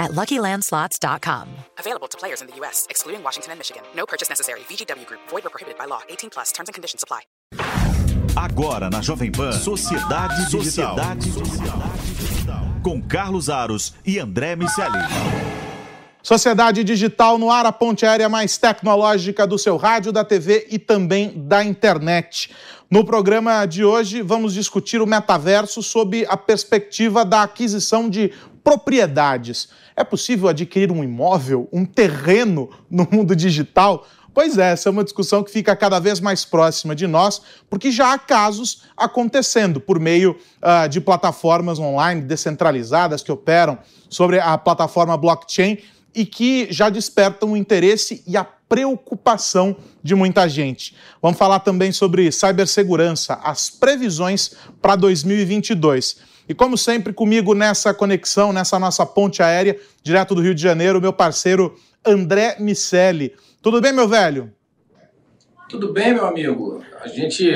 at LuckyLandSlots.com. Available to players in the U.S., excluding Washington and Michigan. No purchase necessary. VGW Group. Void or prohibited by law. 18 plus. Terms and conditions apply. Agora na Jovem Pan, Sociedade Digital. Sociedade Digital. Com Carlos Aros e André Miceli. Sociedade Digital no ar, a ponte aérea mais tecnológica do seu rádio, da TV e também da internet. No programa de hoje, vamos discutir o metaverso sob a perspectiva da aquisição de propriedades. É possível adquirir um imóvel, um terreno no mundo digital? Pois é, essa é uma discussão que fica cada vez mais próxima de nós, porque já há casos acontecendo por meio uh, de plataformas online descentralizadas que operam sobre a plataforma blockchain e que já despertam o interesse e a preocupação de muita gente. Vamos falar também sobre cibersegurança, as previsões para 2022. E como sempre, comigo nessa conexão, nessa nossa ponte aérea, direto do Rio de Janeiro, meu parceiro André Miceli. Tudo bem, meu velho? Tudo bem, meu amigo. A gente,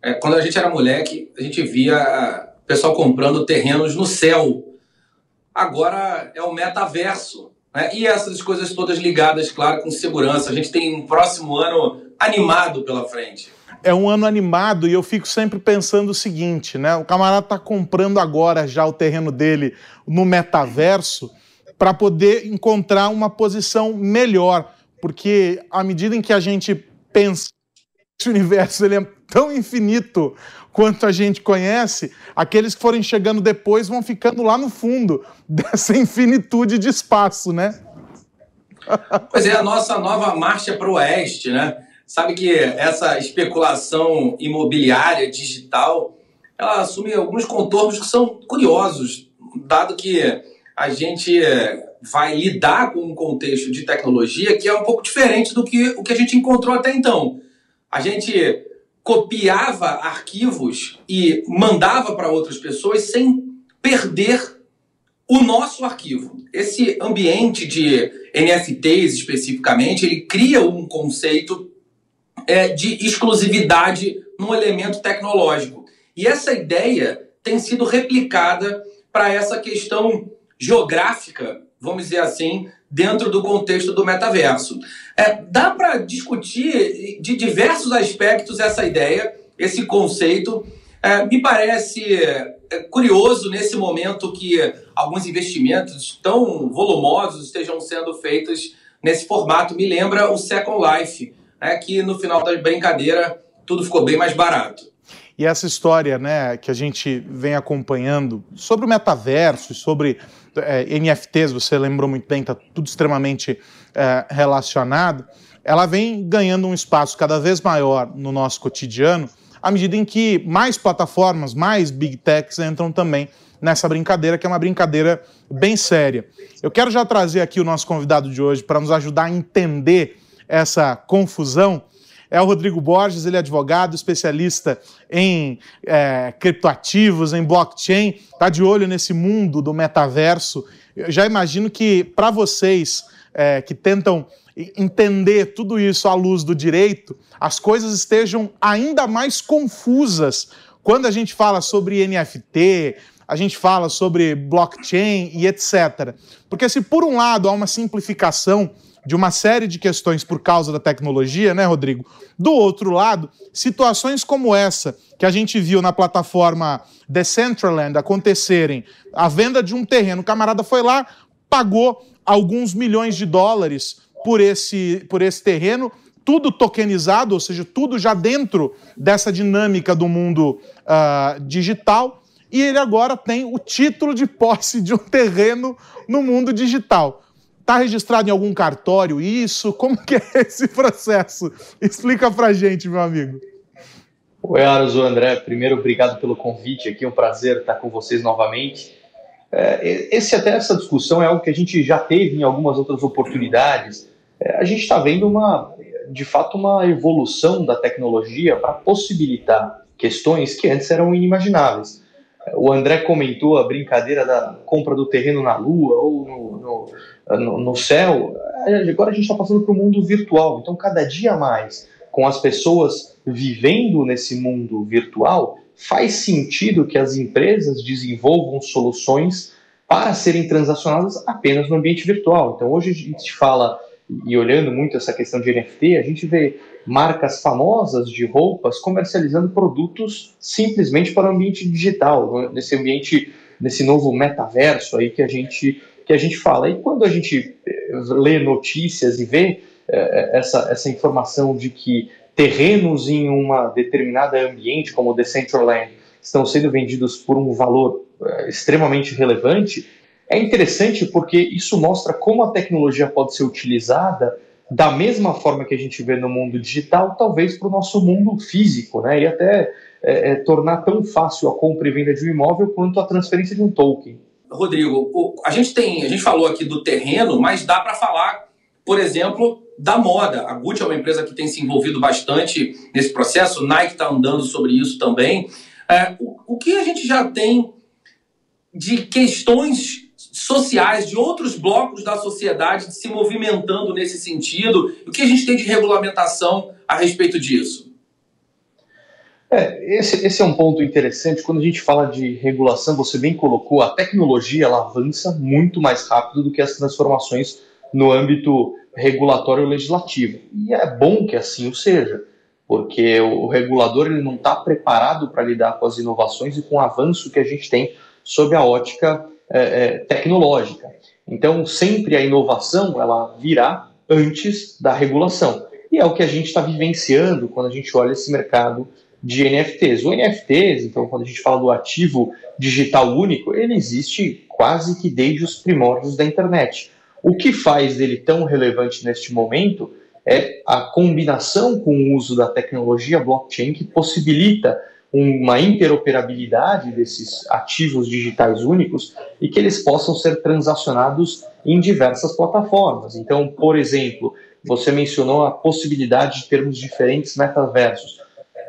é, quando a gente era moleque, a gente via o pessoal comprando terrenos no céu. Agora é o metaverso. Né? E essas coisas todas ligadas, claro, com segurança. A gente tem um próximo ano animado pela frente é um ano animado e eu fico sempre pensando o seguinte, né? O camarada está comprando agora já o terreno dele no metaverso para poder encontrar uma posição melhor, porque à medida em que a gente pensa esse universo ele é tão infinito quanto a gente conhece, aqueles que forem chegando depois vão ficando lá no fundo dessa infinitude de espaço, né? Pois é, a nossa nova marcha para o oeste, né? Sabe que essa especulação imobiliária digital, ela assume alguns contornos que são curiosos, dado que a gente vai lidar com um contexto de tecnologia que é um pouco diferente do que o que a gente encontrou até então. A gente copiava arquivos e mandava para outras pessoas sem perder o nosso arquivo. Esse ambiente de NFTs especificamente, ele cria um conceito é, de exclusividade no elemento tecnológico. E essa ideia tem sido replicada para essa questão geográfica, vamos dizer assim, dentro do contexto do metaverso. É, dá para discutir de diversos aspectos essa ideia, esse conceito. É, me parece é, curioso nesse momento que alguns investimentos tão volumosos estejam sendo feitos nesse formato. Me lembra o Second Life, é que no final da brincadeira tudo ficou bem mais barato. E essa história né, que a gente vem acompanhando sobre o metaverso, sobre é, NFTs, você lembrou muito bem, está tudo extremamente é, relacionado, ela vem ganhando um espaço cada vez maior no nosso cotidiano, à medida em que mais plataformas, mais big techs entram também nessa brincadeira, que é uma brincadeira bem séria. Eu quero já trazer aqui o nosso convidado de hoje para nos ajudar a entender essa confusão é o Rodrigo Borges, ele é advogado, especialista em é, criptoativos, em blockchain, está de olho nesse mundo do metaverso. Eu já imagino que para vocês é, que tentam entender tudo isso à luz do direito, as coisas estejam ainda mais confusas quando a gente fala sobre NFT, a gente fala sobre blockchain e etc. Porque se por um lado há uma simplificação de uma série de questões por causa da tecnologia, né, Rodrigo? Do outro lado, situações como essa que a gente viu na plataforma Decentraland acontecerem, a venda de um terreno, o camarada foi lá, pagou alguns milhões de dólares por esse, por esse terreno, tudo tokenizado, ou seja, tudo já dentro dessa dinâmica do mundo uh, digital, e ele agora tem o título de posse de um terreno no mundo digital. Está registrado em algum cartório isso? Como que é esse processo? Explica pra gente, meu amigo. Oi, Aros, André. Primeiro, obrigado pelo convite aqui. É um prazer estar com vocês novamente. É, esse até essa discussão é algo que a gente já teve em algumas outras oportunidades. É, a gente está vendo uma de fato, uma evolução da tecnologia para possibilitar questões que antes eram inimagináveis. O André comentou a brincadeira da compra do terreno na Lua ou no, no, no céu. Agora a gente está passando para o mundo virtual. Então, cada dia mais, com as pessoas vivendo nesse mundo virtual, faz sentido que as empresas desenvolvam soluções para serem transacionadas apenas no ambiente virtual. Então, hoje a gente fala, e olhando muito essa questão de NFT, a gente vê marcas famosas de roupas comercializando produtos simplesmente para o ambiente digital, nesse ambiente, nesse novo metaverso aí que a gente, que a gente fala. E quando a gente eh, lê notícias e vê é, essa, essa informação de que terrenos em uma determinada ambiente, como o Decentraland, estão sendo vendidos por um valor é, extremamente relevante, é interessante porque isso mostra como a tecnologia pode ser utilizada da mesma forma que a gente vê no mundo digital, talvez para o nosso mundo físico, né? E até é, tornar tão fácil a compra e venda de um imóvel quanto a transferência de um token. Rodrigo, a gente tem, a gente falou aqui do terreno, mas dá para falar, por exemplo, da moda. A Gucci é uma empresa que tem se envolvido bastante nesse processo, Nike está andando sobre isso também. É, o, o que a gente já tem de questões sociais, de outros blocos da sociedade se movimentando nesse sentido? O que a gente tem de regulamentação a respeito disso? É, esse, esse é um ponto interessante. Quando a gente fala de regulação, você bem colocou, a tecnologia ela avança muito mais rápido do que as transformações no âmbito regulatório legislativo. E é bom que assim o seja, porque o, regulador ele não está preparado para lidar com as inovações e com o avanço que a gente tem sob a ótica é, é, tecnológica. Então, sempre a inovação ela virá antes da regulação. E é o que a gente está vivenciando quando a gente olha esse mercado de NFTs. O NFTs, então, quando a gente fala do ativo digital único, ele existe quase que desde os primórdios da internet. O que faz dele tão relevante neste momento é a combinação com o uso da tecnologia blockchain que possibilita uma interoperabilidade desses ativos digitais únicos e que eles possam ser transacionados em diversas plataformas. Então, por exemplo, você mencionou a possibilidade de termos diferentes metaversos.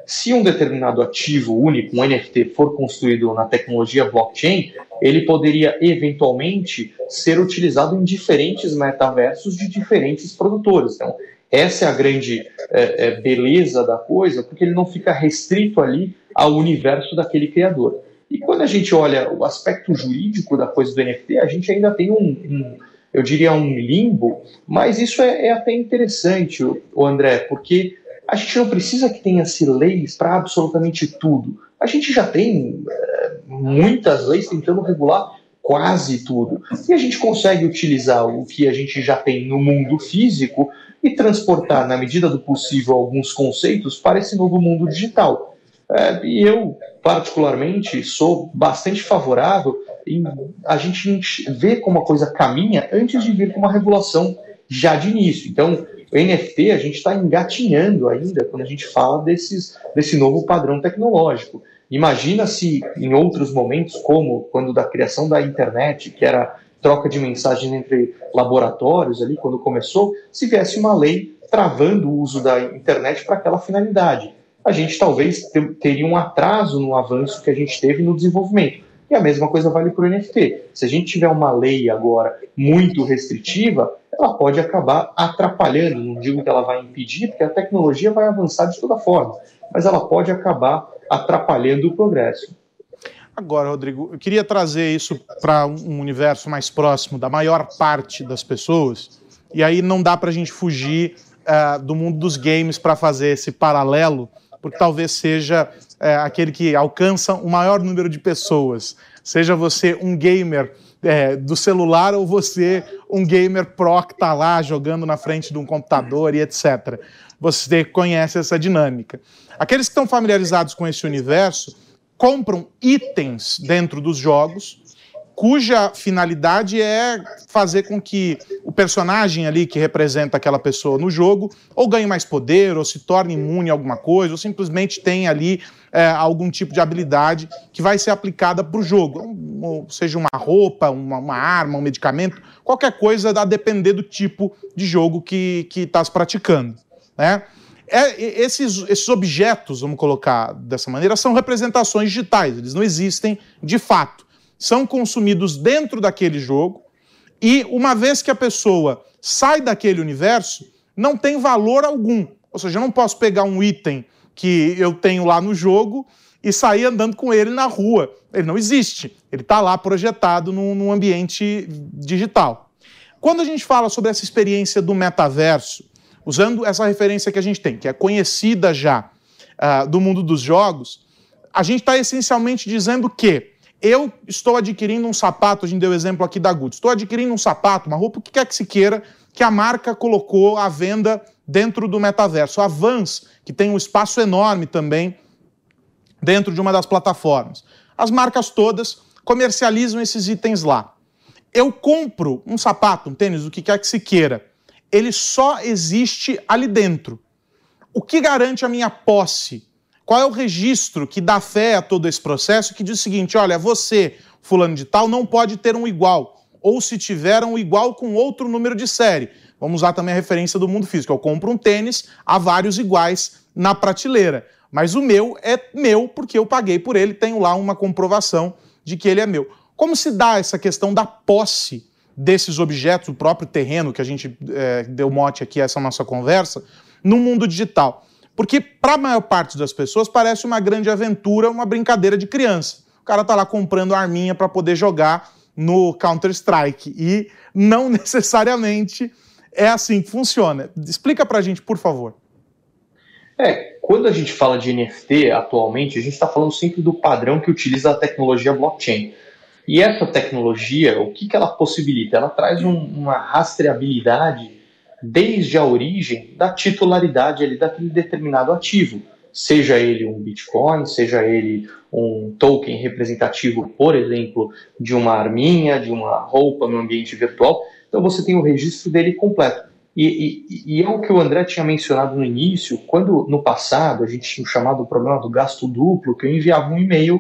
Se um determinado ativo único, um NFT, for construído na tecnologia blockchain, ele poderia eventualmente ser utilizado em diferentes metaversos de diferentes produtores. Então, essa é a grande é, é, beleza da coisa, porque ele não fica restrito ali ao universo daquele criador. E quando a gente olha o aspecto jurídico da coisa do NFT, a gente ainda tem um, um eu diria, um limbo, mas isso é, é até interessante, o André, porque a gente não precisa que tenha-se leis para absolutamente tudo. A gente já tem é, muitas leis tentando regular quase tudo. E a gente consegue utilizar o que a gente já tem no mundo físico e transportar, na medida do possível, alguns conceitos para esse novo mundo digital. É, e eu, particularmente, sou bastante favorável em a gente ver como a coisa caminha antes de vir com uma regulação já de início. Então, o NFT a gente está engatinhando ainda quando a gente fala desses, desse novo padrão tecnológico. Imagina se em outros momentos, como quando da criação da internet, que era troca de mensagens entre laboratórios ali, quando começou, se viesse uma lei travando o uso da internet para aquela finalidade. A gente talvez teria um atraso no avanço que a gente teve no desenvolvimento. E a mesma coisa vale para o NFT. Se a gente tiver uma lei agora muito restritiva, ela pode acabar atrapalhando. Não digo que ela vai impedir, porque a tecnologia vai avançar de toda forma, mas ela pode acabar atrapalhando o progresso. Agora, Rodrigo, eu queria trazer isso para um universo mais próximo da maior parte das pessoas, e aí não dá para a gente fugir uh, do mundo dos games para fazer esse paralelo, porque talvez seja uh, aquele que alcança o maior número de pessoas. Seja você um gamer é, do celular ou você um gamer pro que está lá jogando na frente de um computador e etc. Você conhece essa dinâmica. Aqueles que estão familiarizados com esse universo compram itens dentro dos jogos cuja finalidade é fazer com que o personagem ali que representa aquela pessoa no jogo ou ganhe mais poder, ou se torne imune a alguma coisa, ou simplesmente tenha ali é, algum tipo de habilidade que vai ser aplicada para o jogo, um, seja uma roupa, uma, uma, arma, um medicamento, qualquer coisa a depender do tipo de jogo que está se praticando. Né? É, esses, esses objetos, vamos colocar dessa maneira, são representações digitais, eles não existem de fato. São consumidos dentro daquele jogo e, uma vez que a pessoa sai daquele universo, não tem valor algum. Ou seja, eu não posso pegar um item que eu tenho lá no jogo e sair andando com ele na rua. Ele não existe. Ele está lá projetado num, ambiente digital. Quando a gente fala sobre essa experiência do metaverso, usando essa referência que a gente tem, que é conhecida já uh, do mundo dos jogos, a gente está essencialmente dizendo que eu estou adquirindo um sapato, a gente deu o exemplo aqui da Gucci, estou adquirindo um sapato, uma roupa, o que quer que se queira, que a marca colocou à venda dentro do metaverso. A Vans, que tem um espaço enorme também dentro de uma das plataformas. As marcas todas comercializam esses itens lá. Eu compro um sapato, um tênis, o que quer que se queira ele só existe ali dentro. O que garante a minha posse? Qual é o registro que dá fé a todo esse processo que diz o seguinte: olha, você, fulano de tal, não pode ter um igual. Ou se tiver um igual com outro número de série. Vamos usar também a referência do mundo físico. Eu compro um tênis, há vários iguais na prateleira. Mas o meu é meu porque eu paguei por ele, tenho lá uma comprovação de que ele é meu. Como se dá essa questão da posse desses objetos, o próprio terreno que a gente é, deu mote aqui essa nossa conversa, no mundo digital. Porque para a maior parte das pessoas parece uma grande aventura, uma brincadeira de criança. O cara tá lá comprando arminha para poder jogar no Counter-Strike e não necessariamente é assim que funciona. Explica para a gente, por favor. É, quando a gente fala de NFT atualmente, a gente está falando sempre do padrão que utiliza a tecnologia blockchain. E essa tecnologia, o que, que ela possibilita? Ela traz um, uma rastreabilidade desde a origem da titularidade ali daquele determinado ativo, seja ele um Bitcoin, seja ele um token representativo, por exemplo, de uma arminha, de uma roupa no ambiente virtual. Então você tem o registro dele completo. E, e, e, é o que o André tinha mencionado no início, quando no passado a gente tinha o chamado problema do gasto duplo, que eu enviava um e-mail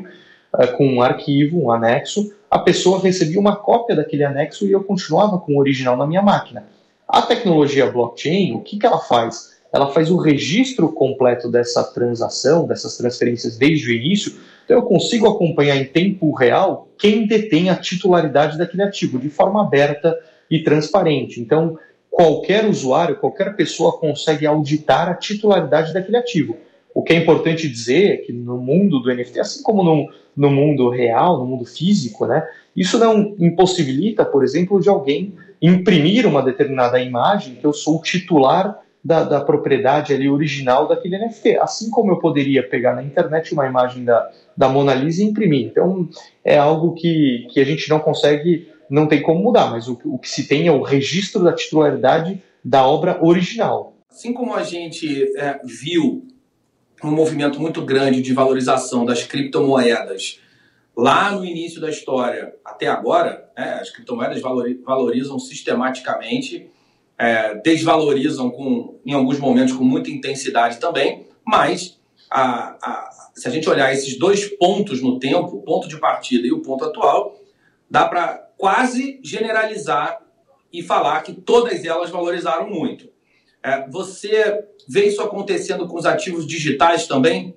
uh, com um arquivo, um anexo, a pessoa recebia uma cópia daquele anexo e eu continuava com o original na minha máquina. A tecnologia blockchain, o que, que ela faz? Ela faz o registro completo dessa transação, dessas transferências desde o início, então eu consigo acompanhar em tempo real quem detém a titularidade daquele ativo, de forma aberta e transparente. Então, qualquer usuário, qualquer pessoa consegue auditar a titularidade daquele ativo. O que é importante dizer é que no mundo do NFT, assim como no, no mundo real, no mundo físico, né, isso não impossibilita, por exemplo, de alguém imprimir uma determinada imagem que eu sou o titular da, da, propriedade ali original daquele NFT. Assim como eu poderia pegar na internet uma imagem da, da Mona Lisa e imprimir. Então, é algo que, que a gente não consegue, não tem como mudar, mas o, o que se tem é o registro da titularidade da obra original. Assim como a gente é, viu um movimento muito grande de valorização das criptomoedas lá no início da história até agora, né, as criptomoedas valorizam sistematicamente, é, desvalorizam com, em alguns momentos com muita intensidade também, mas a, a, se a gente olhar esses dois pontos no tempo, o ponto de partida e o ponto atual, dá para quase generalizar e falar que todas elas valorizaram muito. É, você vê isso acontecendo com os ativos digitais também?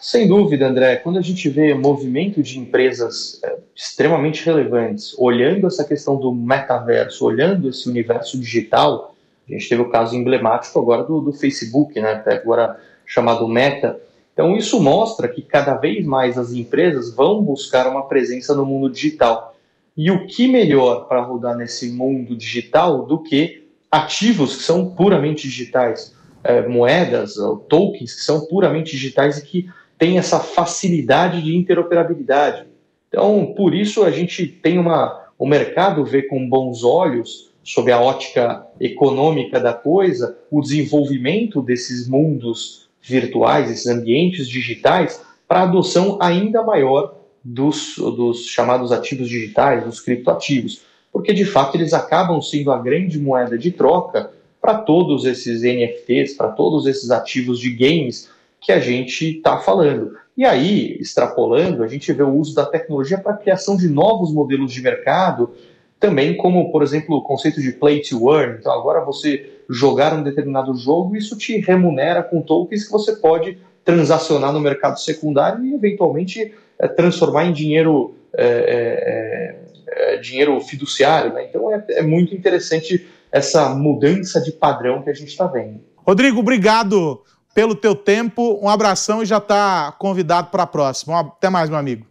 Sem dúvida, André. Quando a gente vê movimento de empresas é, extremamente relevantes, olhando essa questão do metaverso, olhando esse universo digital, a gente teve o caso emblemático agora do, do Facebook, né, agora chamado Meta. Então, isso mostra que cada vez mais as empresas vão buscar uma presença no mundo digital. E o que melhor para rodar nesse mundo digital do que ativos que são puramente digitais, é, moedas, tokens que são puramente digitais e que têm essa facilidade de interoperabilidade. Então, por isso a gente tem uma, o mercado vê com bons olhos, sob a ótica econômica da coisa, o desenvolvimento desses mundos virtuais, esses ambientes digitais, para adoção ainda maior dos, dos chamados ativos digitais, dos criptoativos porque de fato eles acabam sendo a grande moeda de troca para todos esses NFTs, para todos esses ativos de games que a gente está falando. E aí, extrapolando, a gente vê o uso da tecnologia para a criação de novos modelos de mercado, também como, por exemplo, o conceito de play to earn. Então, agora você jogar um determinado jogo, isso te remunera com tokens que você pode transacionar no mercado secundário e eventualmente é, transformar em dinheiro, é, é, dinheiro fiduciário. Né? Então é, muito interessante essa mudança de padrão que a gente está vendo. Rodrigo, obrigado pelo teu tempo. Um abração e já está convidado para a próxima. Até mais, meu amigo.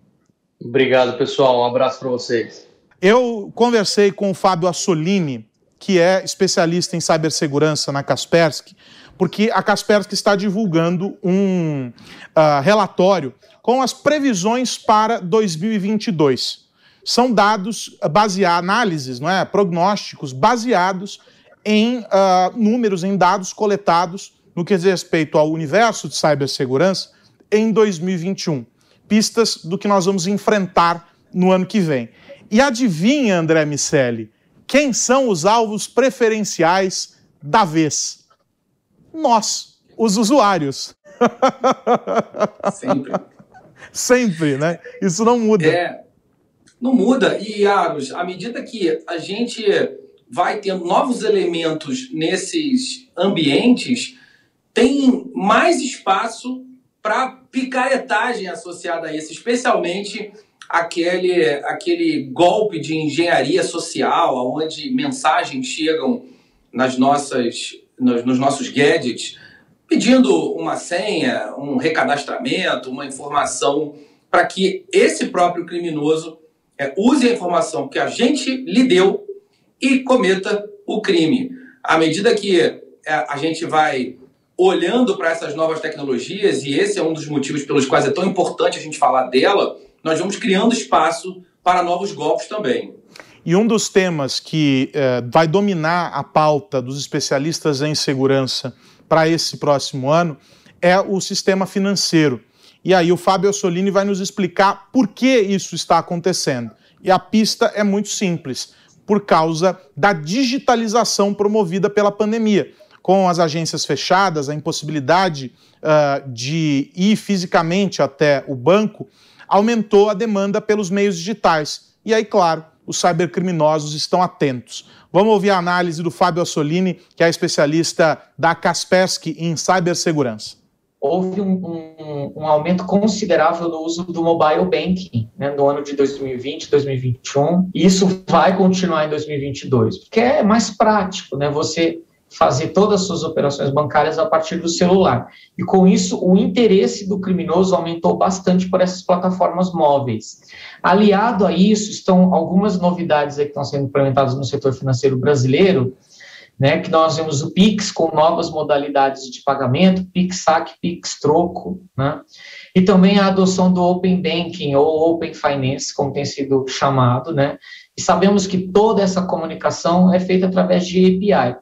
Obrigado, pessoal. Um abraço para vocês. Eu conversei com o Fábio Assolini, que é especialista em cibersegurança na Kaspersky, porque a Kaspersky está divulgando um uh, relatório com as previsões para 2022. São dados baseados, análises, não é? prognósticos baseados em uh, números, em dados coletados no que diz respeito ao universo de cibersegurança em 2021. Pistas do que nós vamos enfrentar no ano que vem. E adivinha, André Miceli, quem são os alvos preferenciais da vez? Nós, os usuários. Sempre. Sempre, né? Isso não muda. É, não muda. E, Aros, à medida que a gente vai tendo novos elementos nesses ambientes, tem mais espaço para picaretagem associada a isso, especialmente aquele, aquele golpe de engenharia social, onde mensagens chegam nas nossas, nos, nos nossos gadgets pedindo uma senha, um recadastramento, uma informação para que esse próprio criminoso é, use a informação que a gente lhe deu e cometa o crime. À medida que é, a gente vai olhando para essas novas tecnologias, e esse é um dos motivos pelos quais é tão importante a gente falar dela, nós vamos criando espaço para novos golpes também. E um dos temas que eh, vai dominar a pauta dos especialistas em segurança para esse próximo ano é o sistema financeiro. E aí o Fábio Solini vai nos explicar por que isso está acontecendo. E a pista é muito simples, por causa da digitalização promovida pela pandemia. Com as agências fechadas, a impossibilidade uh, de ir fisicamente até o banco, aumentou a demanda pelos meios digitais. E aí, claro, os cybercriminosos estão atentos. Vamos ouvir a análise do Fábio Assolini, que é especialista da Kaspersky em cibersegurança. Houve um, um, um, aumento considerável no uso do mobile banking né, no ano de 2020, 2021, e isso vai continuar em 2022, porque é mais prático, né? Você fazer todas as suas operações bancárias a partir do celular. E com isso, o interesse do criminoso aumentou bastante por essas plataformas móveis. Aliado a isso, estão algumas novidades que estão sendo implementadas no setor financeiro brasileiro, né, que nós vemos o Pix com novas modalidades de pagamento, Pix Saque, Pix Troco, né, e também a adoção do Open Banking ou Open Finance, como tem sido chamado, né, e sabemos que toda essa comunicação é feita através de API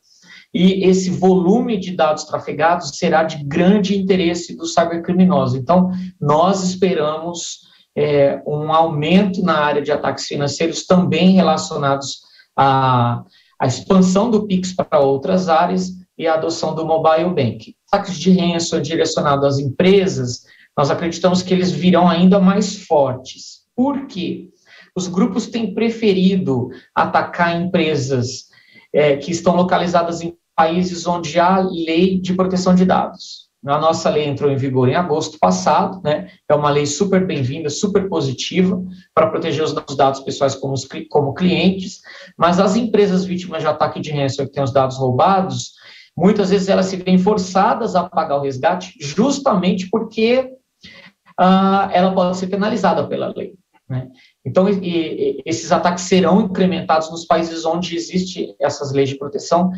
e esse volume de dados trafegados será de grande interesse dos cybercriminosos. Então, nós esperamos é, um aumento na área de ataques financeiros também relacionados à, à expansão do PIX para outras áreas e a adoção do mobile banking. Ataques de ransom direcionados às empresas, nós acreditamos que eles virão ainda mais fortes. Por quê? Os grupos têm preferido atacar empresas é, que estão localizadas em países onde há lei de proteção de dados. A nossa lei entrou em vigor em agosto passado, né? É uma lei super bem-vinda, super positiva para proteger os nossos dados pessoais como, os, como clientes, mas as empresas vítimas de ataque de ransomware que têm os dados roubados, muitas vezes elas se veem forçadas a pagar o resgate justamente porque uh, ela pode ser penalizada pela lei. Né? Então, e, e, esses ataques serão incrementados nos países onde existem essas leis de proteção,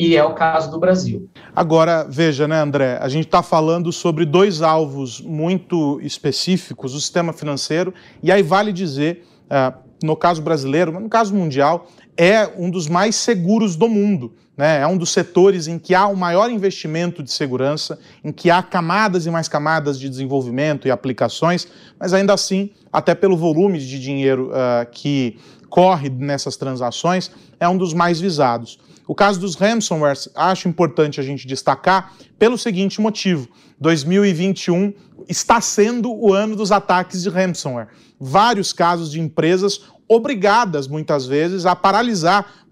e é o caso do Brasil. Agora, veja, né, André, a gente está falando sobre dois alvos muito específicos, o sistema financeiro, e aí vale dizer, uh, no caso brasileiro, mas no caso mundial, é um dos mais seguros do mundo. Né? É um dos setores em que há o maior investimento de segurança, em que há camadas e mais camadas de desenvolvimento e aplicações, mas ainda assim, até pelo volume de dinheiro uh, que corre nessas transações, é um dos mais visados. O caso dos ransomwares, acho importante a gente destacar pelo seguinte motivo: 2021 está sendo o ano dos ataques de ransomware. Vários casos de empresas obrigadas, muitas vezes, a paralisar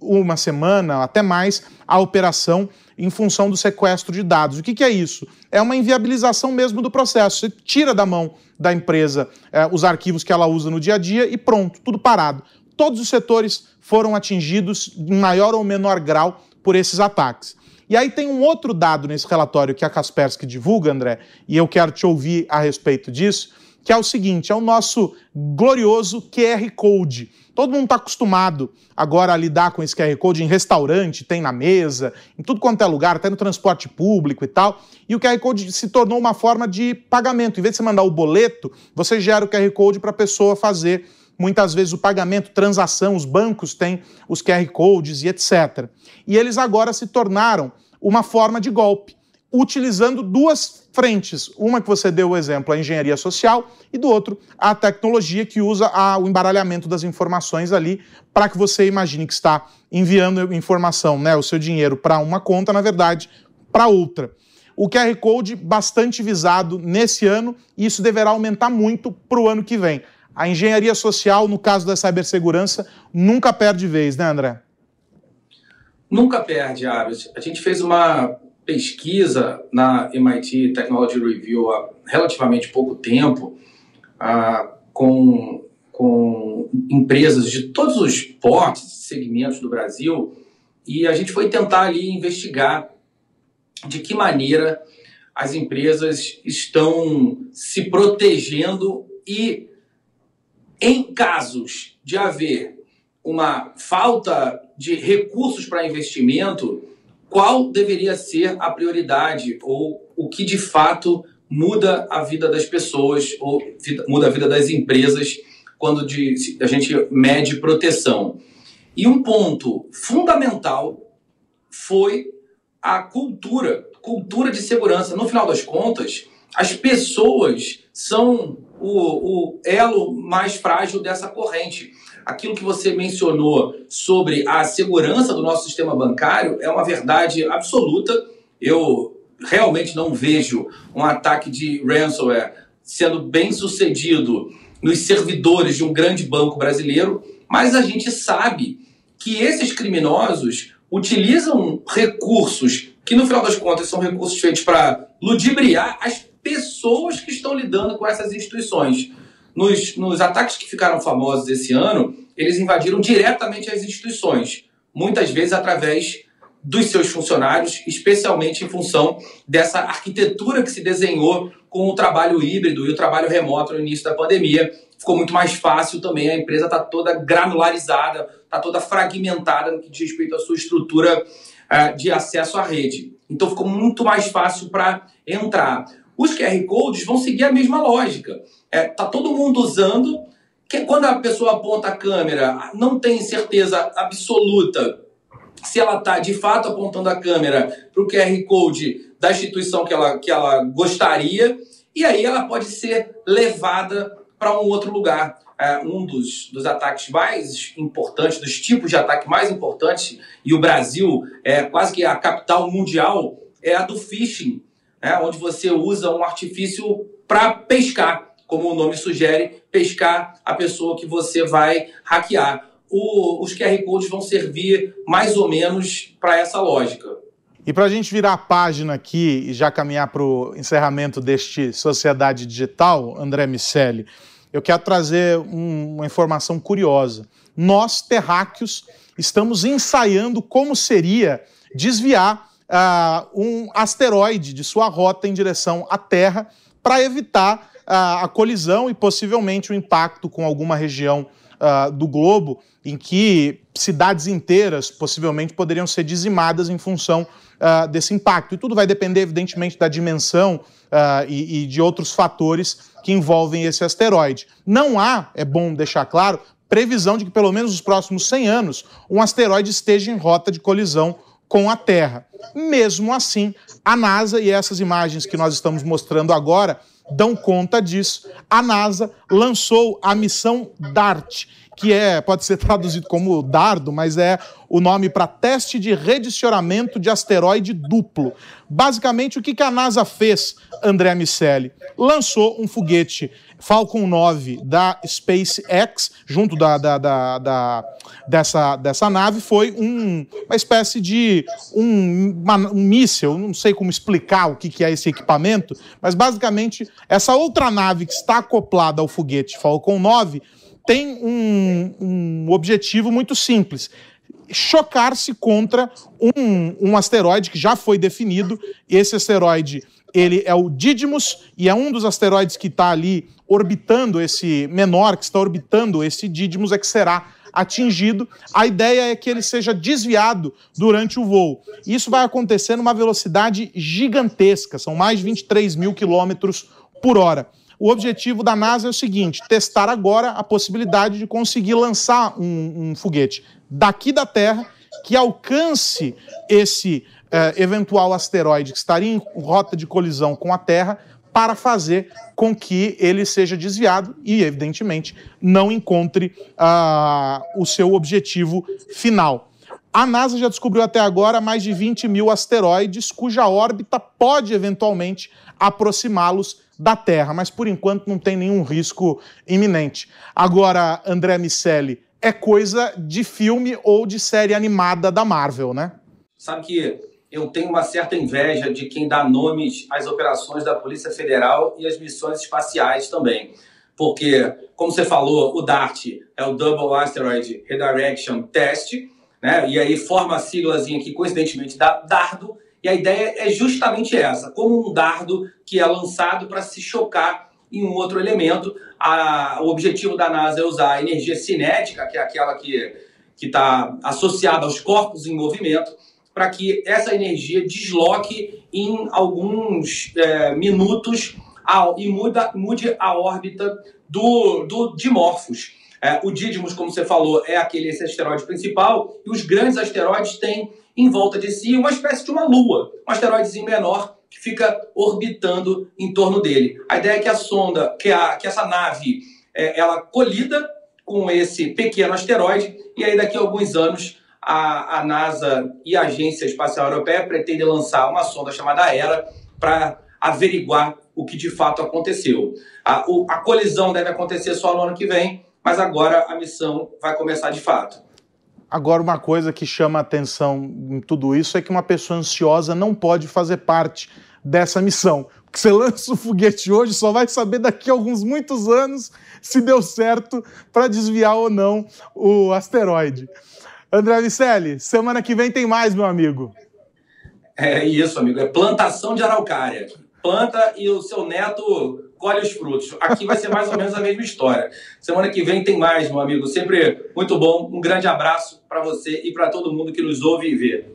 uma semana, até mais, a operação em função do sequestro de dados. O que, que é isso? É uma inviabilização mesmo do processo. Você tira da mão da empresa eh, os arquivos que ela usa no dia a dia e pronto, tudo parado. Todos os setores foram atingidos em maior ou menor grau por esses ataques. E aí tem um outro dado nesse relatório que a Kaspersky divulga, André, e eu quero te ouvir a respeito disso, que é o seguinte: é o nosso glorioso QR Code. Todo mundo está acostumado agora a lidar com esse QR Code em restaurante, tem na mesa, em tudo quanto é lugar, até no transporte público e tal. E o QR Code se tornou uma forma de pagamento. Em vez de você mandar o boleto, você gera o QR Code para a pessoa fazer muitas vezes o pagamento, transação, os bancos têm os QR Codes e etc. E eles agora se tornaram uma forma de golpe utilizando duas frentes. Uma que você deu o exemplo, a engenharia social, e do outro, a tecnologia que usa a, o embaralhamento das informações ali para que você imagine que está enviando informação, né, o seu dinheiro para uma conta, na verdade, para outra. O QR Code bastante visado nesse ano e isso deverá aumentar muito para o ano que vem. A engenharia social, no caso da cibersegurança, nunca perde vez, né, André? Nunca perde, Aros. A gente fez uma pesquisa na MIT Technology Review há relativamente pouco tempo, ah, com, com empresas de todos os portes, segmentos do Brasil, e a gente foi tentar ali investigar de que maneira as empresas estão se protegendo e, em casos de haver uma falta de recursos para investimento, qual deveria ser a prioridade ou o que de fato muda a vida das pessoas ou muda a vida das empresas quando de, a gente mede proteção. E um ponto fundamental foi a cultura, cultura de segurança. No final das contas, as pessoas são o, o elo mais frágil dessa corrente aquilo que você mencionou sobre a segurança do nosso sistema bancário é uma verdade absoluta. Eu realmente não vejo um ataque de ransomware sendo bem sucedido nos servidores de um grande banco brasileiro, mas a gente sabe que esses criminosos utilizam recursos que, no final das contas, são recursos feitos para ludibriar as pessoas que estão lidando com essas instituições. Nos, nos ataques que ficaram famosos esse ano, eles invadiram diretamente as instituições, muitas vezes através dos seus funcionários, especialmente em função dessa arquitetura que se desenhou com o trabalho híbrido e o trabalho remoto no início da pandemia. Ficou muito mais fácil também, a empresa está toda granularizada, está toda fragmentada no que diz respeito à sua estrutura uh, de acesso à rede. Então ficou muito mais fácil para entrar. Os QR Codes vão seguir a mesma lógica. É, tá todo mundo usando, que quando a pessoa aponta a câmera, não tem certeza absoluta se ela está de fato apontando a câmera para o QR Code da instituição que ela, que ela gostaria, e aí ela pode ser levada para um outro lugar. É, um dos, dos ataques mais importantes, dos tipos de ataque mais importantes, e o Brasil é quase que a capital mundial, é a do phishing né, onde você usa um artifício para pescar, como o nome sugere, pescar a pessoa que você vai hackear. O, os QR Codes vão servir mais ou menos para essa lógica. E para a gente virar a página aqui e já caminhar para o encerramento deste Sociedade Digital, André Miceli, eu quero trazer um, uma informação curiosa. Nós, terráqueos, estamos ensaiando como seria desviar uh, um asteroide de sua rota em direção à Terra para evitar uh, a colisão e possivelmente o impacto com alguma região uh, do globo em que cidades inteiras possivelmente poderiam ser dizimadas em função desse impacto. E tudo vai depender, evidentemente, da dimensão e, e, de outros fatores que envolvem esse asteroide. Não há, é bom deixar claro, previsão de que pelo menos nos próximos 100 anos um asteroide esteja em rota de colisão com a Terra. Mesmo assim, a NASA e essas imagens que nós estamos mostrando agora dão conta disso. A NASA lançou a missão DART que é pode ser traduzido como dardo, mas é o nome para teste de redicionamento de asteroide duplo. Basicamente, o que a NASA fez, André Miceli? Lançou um foguete Falcon 9 da SpaceX, junto da, da, da, da dessa, dessa nave, foi um, uma espécie de um, uma, um míssil, não sei como explicar o que, que é esse equipamento, mas basicamente essa outra nave que está acoplada ao foguete Falcon 9 tem um, um objetivo muito simples chocar-se contra um, um asteroide que já foi definido. Esse asteroide ele é o Didymos e é um dos asteroides que está ali orbitando esse menor, que está orbitando esse Didymos, é que será atingido. A ideia é que ele seja desviado durante o voo. Isso vai acontecer numa velocidade gigantesca, são mais de 23 mil quilômetros por hora. O objetivo da NASA é o seguinte: testar agora a possibilidade de conseguir lançar um, um foguete daqui da Terra que alcance esse eh, eventual asteroide que estaria em rota de colisão com a Terra para fazer com que ele seja desviado e, evidentemente, não encontre uh, o seu objetivo final. A NASA já descobriu até agora mais de 20 mil asteroides cuja órbita pode eventualmente aproximá-los da Terra, mas por enquanto não tem nenhum risco iminente. Agora, André Miceli, é coisa de filme ou de série animada da Marvel, né? Sabe que eu tenho uma certa inveja de quem dá nomes às operações da Polícia Federal e às missões espaciais também. Porque, como você falou, o DART é o Double Asteroid Redirection Test, né? e aí forma a siglazinha que coincidentemente dá dardo, e a ideia é justamente essa, como um dardo que é lançado para se chocar em um outro elemento. A, o objetivo da NASA é usar a energia cinética, que é aquela que está associada aos corpos em movimento, para que essa energia desloque em alguns é, minutos a, e muda, mude a órbita do, do Dimorphos. É, o Didymos, como você falou, é aquele esse asteroide principal, e os grandes asteroides têm em volta de si uma espécie de uma lua, um asteroidezinho menor que fica orbitando em torno dele. A ideia é que a sonda, que, a, que essa nave, é, ela colida com esse pequeno asteroide e aí daqui a alguns anos a, a NASA e a Agência Espacial Europeia pretendem lançar uma sonda chamada ERA para averiguar o que de fato aconteceu. A, o, a colisão deve acontecer só no ano que vem, mas agora a missão vai começar de fato. Agora, uma coisa que chama atenção em tudo isso é que uma pessoa ansiosa não pode fazer parte dessa missão. Porque você lança o foguete hoje, só vai saber daqui a alguns muitos anos se deu certo para desviar ou não o asteroide. André Vicelli, semana que vem tem mais, meu amigo. É isso, amigo. É plantação de araucária. Planta e o seu neto colhe os frutos. Aqui vai ser mais ou menos a mesma história. Semana que vem tem mais, meu amigo. Sempre muito bom. Um grande abraço para você e para todo mundo que nos ouve e vê.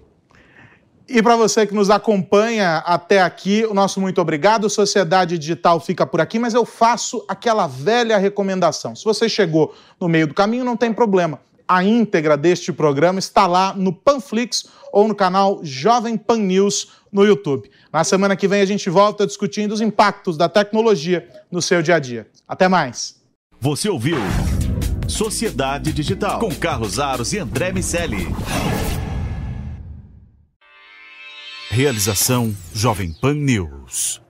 E para você que nos acompanha até aqui, o nosso muito obrigado. Sociedade Digital fica por aqui, mas eu faço aquela velha recomendação. Se você chegou no meio do caminho, não tem problema. A íntegra deste programa está lá no Panflix ou no canal Jovem Pan News no YouTube. Na semana que vem a gente volta discutindo os impactos da tecnologia no seu dia a dia. Até mais. Você ouviu Sociedade Digital com Carlos Aros e André Miceli. Realização Jovem Pan News.